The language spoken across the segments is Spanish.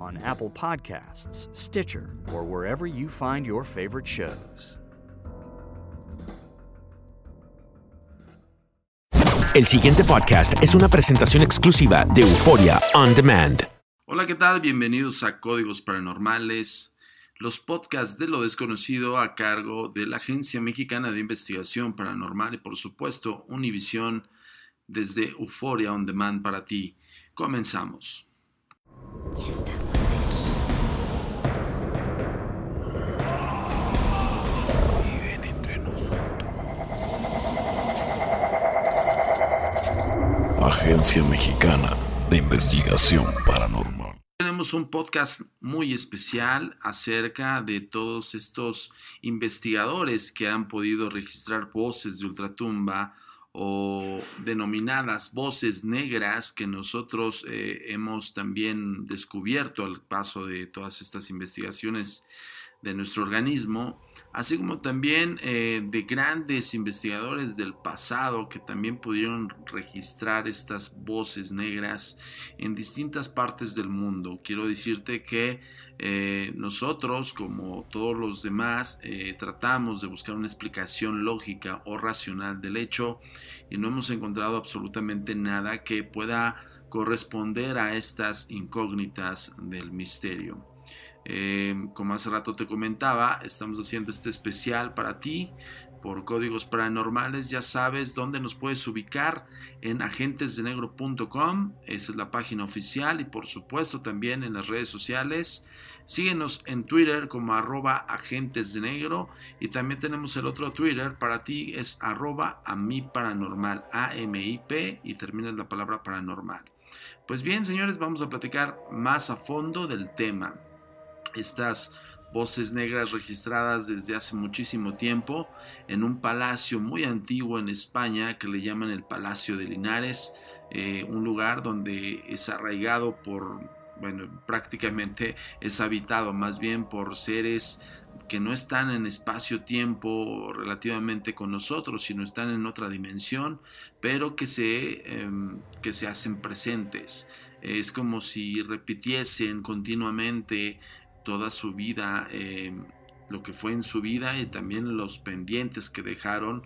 on Apple Podcasts, Stitcher, or wherever you find your favorite shows. El siguiente podcast es una presentación exclusiva de Euforia On Demand. Hola, ¿qué tal? Bienvenidos a Códigos Paranormales, los podcasts de lo desconocido a cargo de la Agencia Mexicana de Investigación Paranormal y por supuesto Univisión desde Euforia On Demand para ti. Comenzamos. Ya Mexicana de Investigación Paranormal. Tenemos un podcast muy especial acerca de todos estos investigadores que han podido registrar voces de ultratumba o denominadas voces negras que nosotros eh, hemos también descubierto al paso de todas estas investigaciones de nuestro organismo, así como también eh, de grandes investigadores del pasado que también pudieron registrar estas voces negras en distintas partes del mundo. Quiero decirte que eh, nosotros, como todos los demás, eh, tratamos de buscar una explicación lógica o racional del hecho y no hemos encontrado absolutamente nada que pueda corresponder a estas incógnitas del misterio. Eh, como hace rato te comentaba, estamos haciendo este especial para ti por códigos paranormales. Ya sabes dónde nos puedes ubicar en agentesdenegro.com, esa es la página oficial y por supuesto también en las redes sociales. Síguenos en Twitter como arroba agentes de negro y también tenemos el otro Twitter para ti es arroba a mi paranormal, A-M-I-P y termina la palabra paranormal. Pues bien, señores, vamos a platicar más a fondo del tema estas voces negras registradas desde hace muchísimo tiempo en un palacio muy antiguo en España que le llaman el Palacio de Linares, eh, un lugar donde es arraigado por, bueno, prácticamente es habitado más bien por seres que no están en espacio-tiempo relativamente con nosotros, sino están en otra dimensión, pero que se, eh, que se hacen presentes. Es como si repitiesen continuamente toda su vida, eh, lo que fue en su vida y también los pendientes que dejaron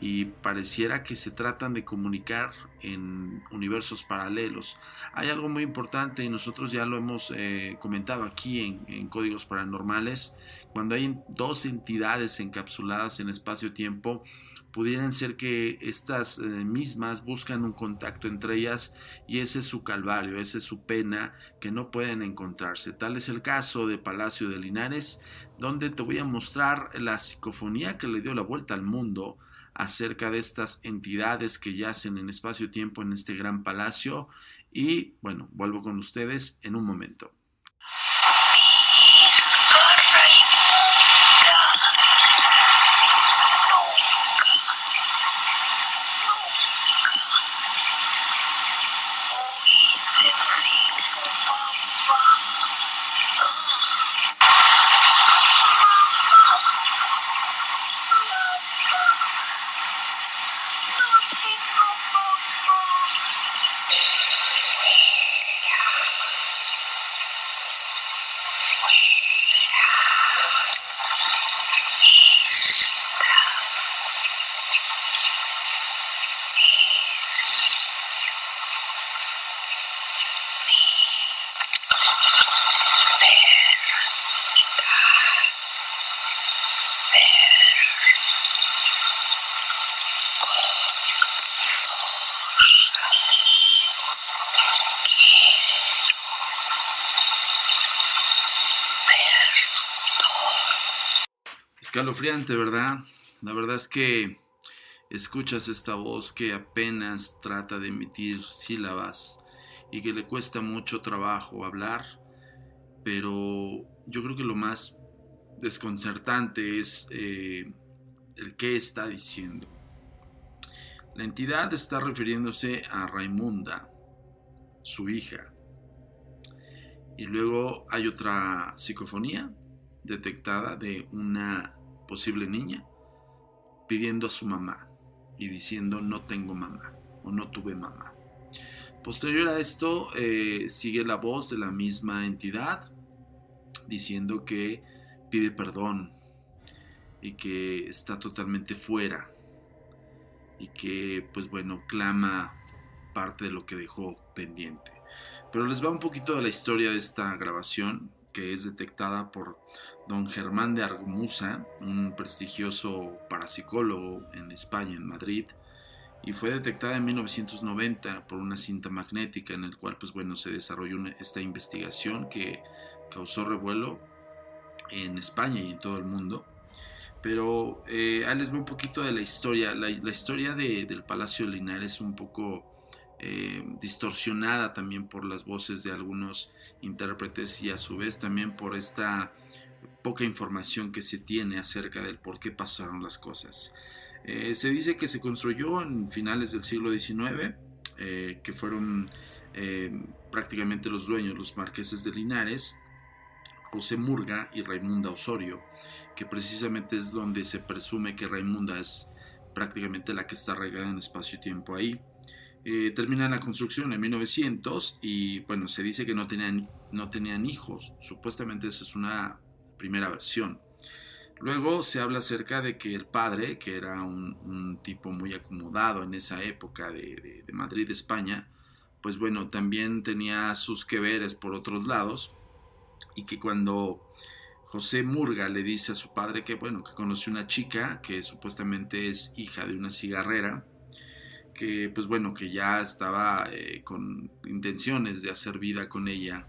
y pareciera que se tratan de comunicar en universos paralelos. Hay algo muy importante y nosotros ya lo hemos eh, comentado aquí en, en, Códigos Paranormales, cuando hay dos entidades encapsuladas en espacio-tiempo, pudieran ser que estas eh, mismas buscan un contacto entre ellas y ese es su calvario, esa es su pena que no pueden encontrarse. Tal es el caso de Palacio de Linares, donde te voy a mostrar la psicofonía que le dio la vuelta al mundo acerca de estas entidades que yacen en espacio-tiempo en este gran palacio y bueno, vuelvo con ustedes en un momento. Escalofriante, ¿verdad? La verdad es que escuchas esta voz que apenas trata de emitir sílabas y que le cuesta mucho trabajo hablar, pero yo creo que lo más desconcertante es eh, el qué está diciendo. La entidad está refiriéndose a Raimunda, su hija. Y luego hay otra psicofonía detectada de una posible niña pidiendo a su mamá y diciendo no tengo mamá o no tuve mamá. Posterior a esto eh, sigue la voz de la misma entidad diciendo que pide perdón y que está totalmente fuera y que pues bueno clama parte de lo que dejó pendiente. Pero les va un poquito de la historia de esta grabación que es detectada por don Germán de Argumusa, un prestigioso parapsicólogo en España, en Madrid, y fue detectada en 1990 por una cinta magnética en el cual pues bueno se desarrolló esta investigación que causó revuelo en España y en todo el mundo. Pero eh, ahí les veo un poquito de la historia. La, historia del Palacio de Linares es un poco eh, distorsionada también por las voces de algunos intérpretes y a su vez también por esta poca información que se tiene acerca del por qué pasaron las cosas. Eh, se dice que se construyó en finales del siglo XIX, eh, que fueron prácticamente los dueños, los marqueses de Linares, José Murga y Raimunda Osorio, que precisamente es donde se presume que Raimunda es prácticamente la que está arraigada en espacio-tiempo ahí. Eh, termina la construcción en 1900 y bueno, se dice que no tenían, no tenían hijos. Supuestamente esa es una primera versión. Luego se habla acerca de que el padre, que era un, tipo muy acomodado en esa época de, de, Madrid, España, pues bueno, también tenía sus que veres por otros lados y que cuando José Murga le dice a su padre que bueno, que conoció una chica que supuestamente es hija de una cigarrera, que pues bueno, que ya estaba eh, con intenciones de hacer vida con ella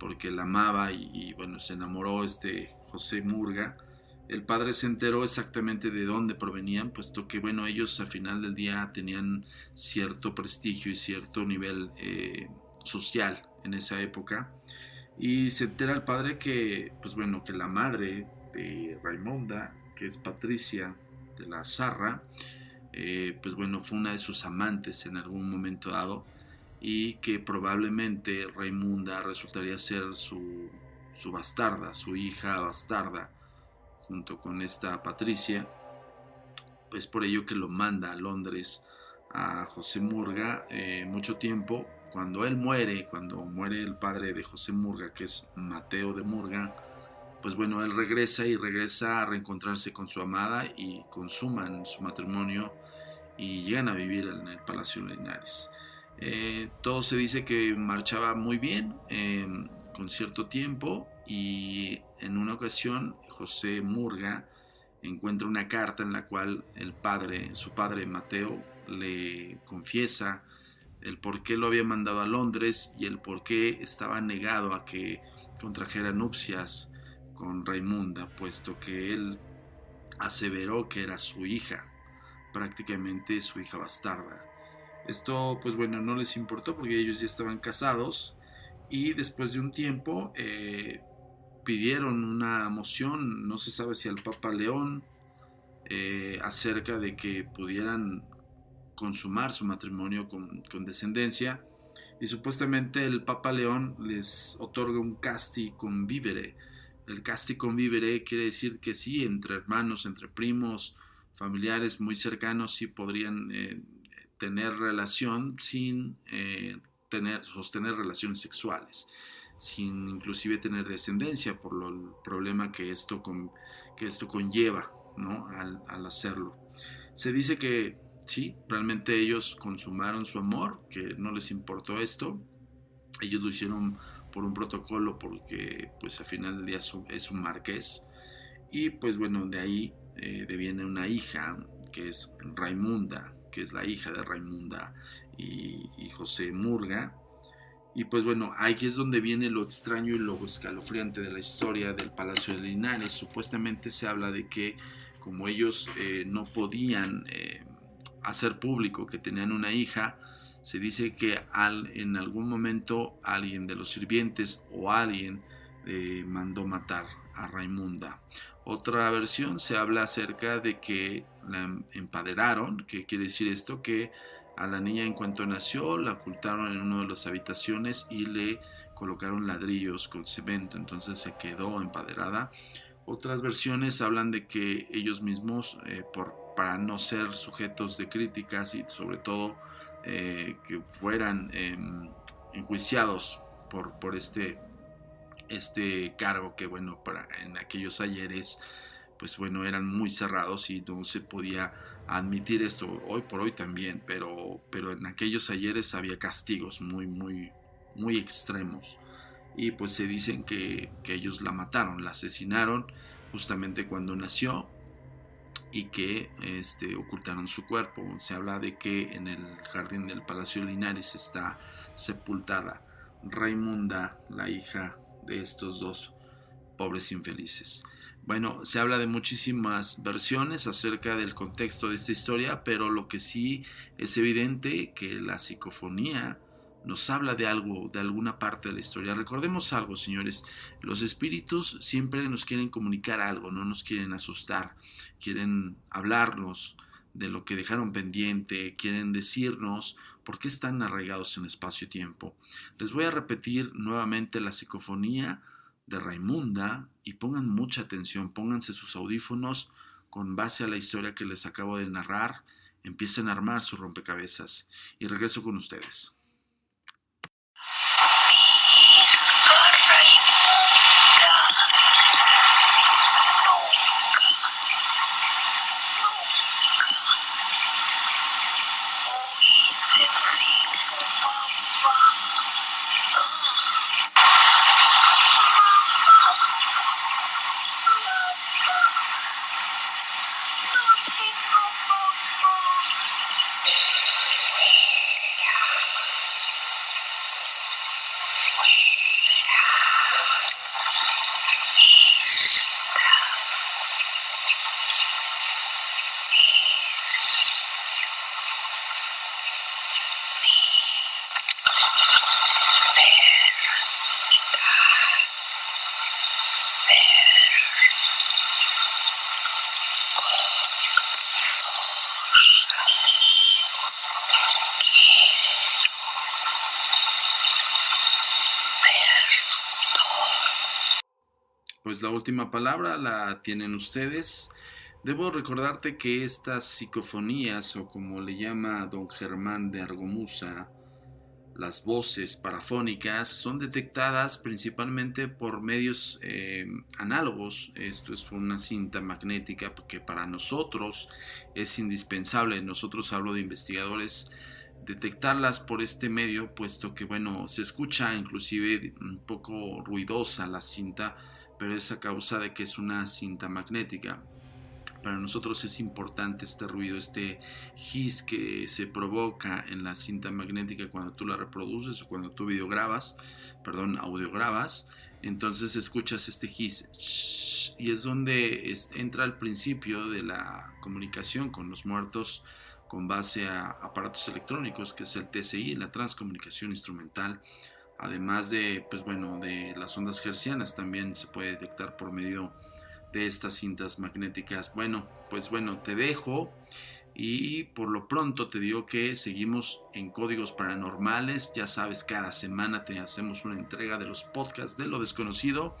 porque la amaba y, bueno, se enamoró este José Murga. El padre se enteró exactamente de dónde provenían, puesto que bueno, ellos al final del día tenían cierto prestigio y cierto nivel eh, social en esa época. Y se entera el padre que, pues bueno, que la madre de Raimonda, que es Patricia de la Zarra, eh, pues bueno, fue una de sus amantes en algún momento dado y que probablemente Raimunda resultaría ser su, su bastarda, su hija bastarda, junto con esta Patricia. Es por ello que lo manda a Londres a José Murga eh, mucho tiempo. Cuando él muere, cuando muere el padre de José Murga, que es Mateo de Murga, pues bueno, él regresa y regresa a reencontrarse con su amada y consuman su matrimonio y llegan a vivir en el Palacio Linares. Eh, todo se dice que marchaba muy bien, em, con cierto tiempo, y en una ocasión José Murga encuentra una carta en la cual el padre, su padre Mateo, le confiesa el por qué lo había mandado a Londres y el por qué estaba negado a que contrajera nupcias con Raimunda, puesto que él aseveró que era su hija prácticamente su hija bastarda. Esto pues bueno no les importó porque ellos ya estaban casados y después de un tiempo eh, pidieron una moción, no se sabe si al Papa León, eh, acerca de que pudieran consumar su matrimonio con, con, descendencia y supuestamente el Papa León les otorga un casti convivere. El casti convivere quiere decir que sí, entre hermanos, entre primos, familiares muy cercanos sí podrían eh, tener relación sin eh, tener, sostener relaciones sexuales, sin inclusive tener descendencia por lo, el problema que esto, con, que esto conlleva ¿no? al, al hacerlo. Se dice que sí, realmente ellos consumaron su amor, que no les importó esto, ellos lo hicieron por un protocolo porque pues al final del día es un marqués y pues bueno, de ahí eh, deviene una hija que es Raimunda, que es la hija de Raimunda y, José Murga. Y pues bueno, ahí es donde viene lo extraño y lo escalofriante de la historia del Palacio de Linares. Supuestamente se habla de que como ellos eh, no podían eh, hacer público que tenían una hija, se dice que en algún momento alguien de los sirvientes o alguien mandó matar a Raimunda. Otra versión se habla acerca de que la empaderaron, que quiere decir esto, que a la niña en cuanto nació la ocultaron en una de las habitaciones y le colocaron ladrillos con cemento, entonces se quedó empaderada. Otras versiones hablan de que ellos mismos, eh, por, para no ser sujetos de críticas y sobre todo eh, que fueran eh, enjuiciados por, por este, este cargo que bueno, para, en aquellos ayeres pues bueno, eran muy cerrados y no se podía admitir esto hoy por hoy también, pero, pero en aquellos ayeres había castigos muy, muy, muy extremos. Y pues se dicen que, que ellos la mataron, la asesinaron justamente cuando nació y que este, ocultaron su cuerpo. Se habla de que en el jardín del Palacio Linares está sepultada Raimunda, la hija de estos dos pobres infelices. Bueno, se habla de muchísimas versiones acerca del contexto de esta historia, pero lo que sí es evidente que la psicofonía nos habla de algo, de alguna parte de la historia. Recordemos algo, señores, los espíritus siempre nos quieren comunicar algo, no nos quieren asustar, quieren hablarnos de lo que dejaron pendiente, quieren decirnos por qué están arraigados en espacio-tiempo. Les voy a repetir nuevamente la psicofonía de Raimunda y pongan mucha atención, pónganse sus audífonos con base a la historia que les acabo de narrar, empiecen a armar su rompecabezas y regreso con ustedes. Pues la última palabra la tienen ustedes. Debo recordarte que estas psicofonías, o como le llama don Germán de Argomusa, las voces parafónicas, son detectadas principalmente por medios eh, análogos. Esto es una cinta magnética que para nosotros es indispensable. Nosotros hablo de investigadores detectarlas por este medio, puesto que, bueno, se escucha inclusive un poco ruidosa la cinta, pero es a causa de que es una cinta magnética. Para nosotros es importante este ruido, este hiss que se provoca en la cinta magnética cuando tú la reproduces o cuando tú videograbas, perdón, audiograbas. entonces escuchas este gis y es donde entra el principio de la comunicación con los muertos con base a aparatos electrónicos, que es el TCI, la transcomunicación instrumental, además de, pues bueno, de las ondas hercianas, también se puede detectar por medio de estas cintas magnéticas. Bueno, pues bueno, te dejo y por lo pronto te digo que seguimos en códigos paranormales, ya sabes, cada semana te hacemos una entrega de los podcasts de lo desconocido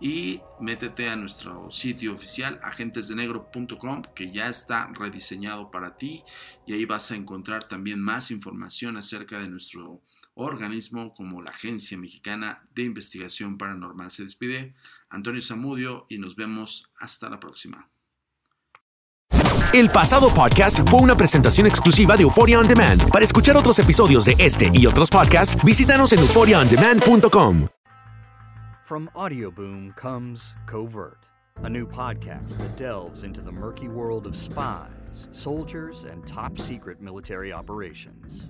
y métete a nuestro sitio oficial agentesdenegro.com que ya está rediseñado para ti y ahí vas a encontrar también más información acerca de nuestro organismo como la Agencia Mexicana de Investigación Paranormal. Se despide Antonio Zamudio y nos vemos hasta la próxima. El pasado podcast fue una presentación exclusiva de Euphoria On Demand. Para escuchar otros episodios de este y otros podcasts, visítanos en euphoriaondemand.com. From Audioboom comes Covert, a new podcast that delves into the murky world of spies, soldiers, and top secret military operations.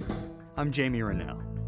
I'm Jamie Rennell,